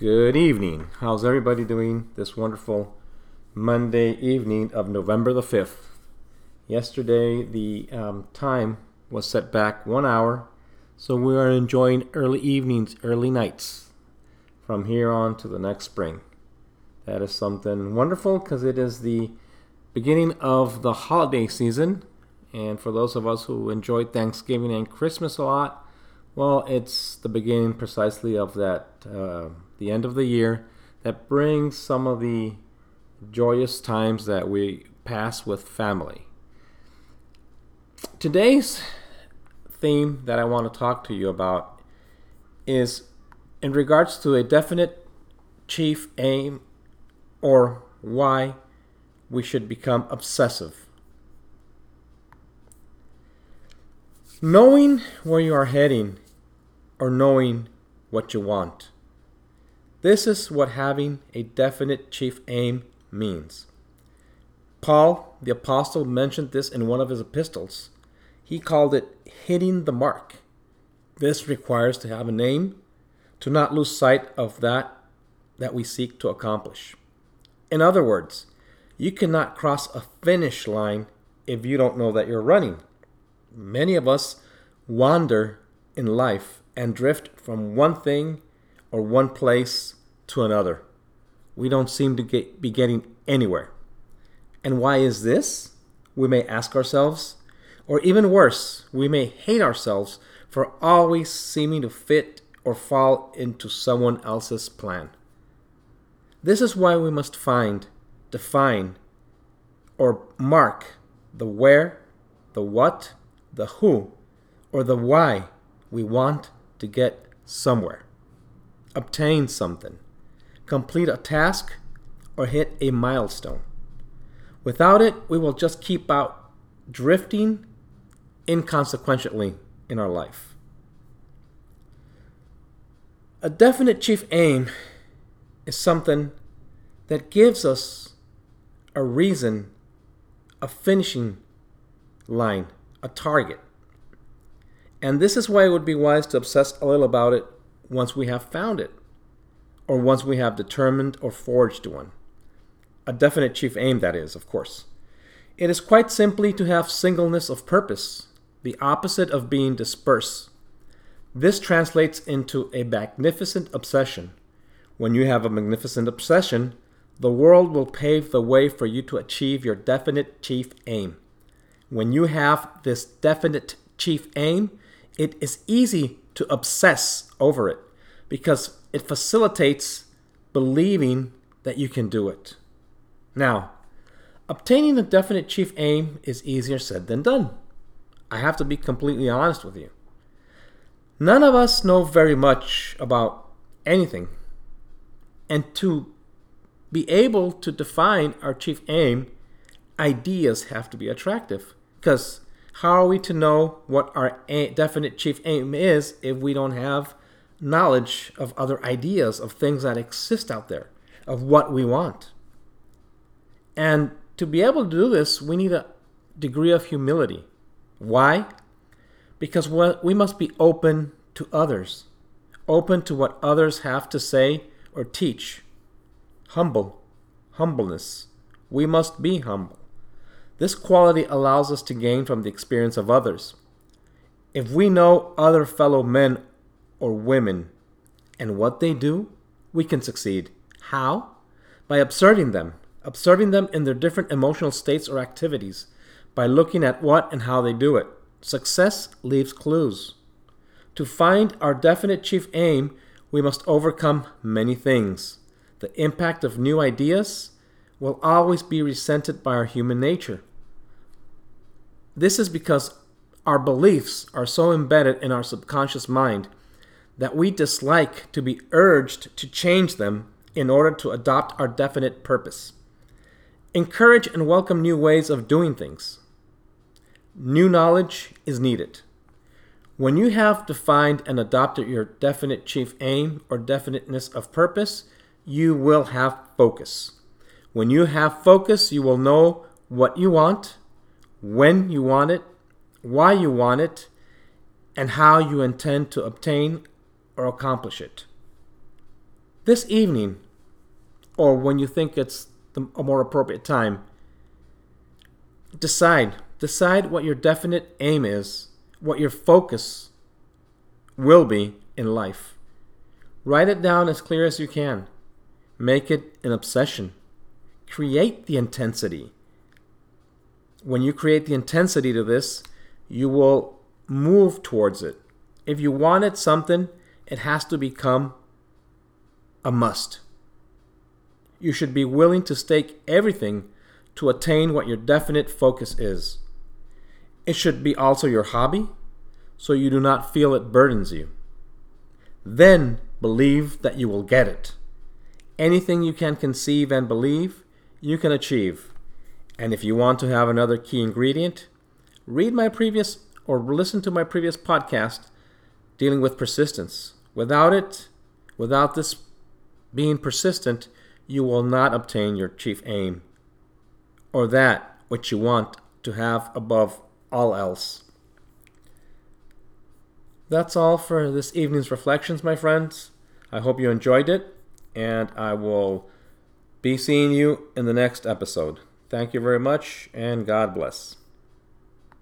Good evening. How's everybody doing this wonderful Monday evening of November the 5th? Yesterday, the um, time was set back one hour, so we are enjoying early evenings, early nights from here on to the next spring. That is something wonderful because it is the beginning of the holiday season. And for those of us who enjoy Thanksgiving and Christmas a lot, well, it's the beginning precisely of that, uh, the end of the year, that brings some of the joyous times that we pass with family. Today's theme that I want to talk to you about is in regards to a definite chief aim or why we should become obsessive. Knowing where you are heading or knowing what you want. This is what having a definite chief aim means. Paul, the apostle, mentioned this in one of his epistles. He called it hitting the mark. This requires to have a name, to not lose sight of that that we seek to accomplish. In other words, you cannot cross a finish line if you don't know that you're running. Many of us wander in life and drift from one thing or one place to another. We don't seem to get, be getting anywhere. And why is this? We may ask ourselves. Or even worse, we may hate ourselves for always seeming to fit or fall into someone else's plan. This is why we must find, define, or mark the where, the what, the who, or the why we want to get somewhere, obtain something, complete a task, or hit a milestone. Without it, we will just keep out drifting inconsequentially in our life. A definite chief aim is something that gives us a reason, a finishing line, a target. And this is why it would be wise to obsess a little about it once we have found it, or once we have determined or forged one. A definite chief aim, that is, of course. It is quite simply to have singleness of purpose, the opposite of being dispersed. This translates into a magnificent obsession. When you have a magnificent obsession, the world will pave the way for you to achieve your definite chief aim. When you have this definite chief aim, it is easy to obsess over it because it facilitates believing that you can do it. Now, obtaining a definite chief aim is easier said than done. I have to be completely honest with you. None of us know very much about anything. And to be able to define our chief aim, ideas have to be attractive. Because how are we to know what our definite chief aim is if we don't have knowledge of other ideas, of things that exist out there, of what we want? And to be able to do this, we need a degree of humility. Why? Because we must be open to others, open to what others have to say or teach. Humble, humbleness. We must be humble. This quality allows us to gain from the experience of others. If we know other fellow men or women and what they do, we can succeed. How? By observing them, observing them in their different emotional states or activities, by looking at what and how they do it. Success leaves clues. To find our definite chief aim, we must overcome many things. The impact of new ideas will always be resented by our human nature. This is because our beliefs are so embedded in our subconscious mind that we dislike to be urged to change them in order to adopt our definite purpose. Encourage and welcome new ways of doing things. New knowledge is needed. When you have defined and adopted your definite chief aim or definiteness of purpose, you will have focus. When you have focus, you will know what you want when you want it, why you want it, and how you intend to obtain or accomplish it. this evening, or when you think it's the, a more appropriate time, decide. Decide what your definite aim is, what your focus will be in life. Write it down as clear as you can. Make it an obsession. Create the intensity. When you create the intensity to this, you will move towards it. If you wanted something, it has to become a must. You should be willing to stake everything to attain what your definite focus is. It should be also your hobby, so you do not feel it burdens you. Then believe that you will get it. Anything you can conceive and believe, you can achieve. And if you want to have another key ingredient, read my previous or listen to my previous podcast dealing with persistence. Without it, without this being persistent, you will not obtain your chief aim or that which you want to have above all else. That's all for this evening's reflections, my friends. I hope you enjoyed it, and I will be seeing you in the next episode. Thank you very much, and God bless.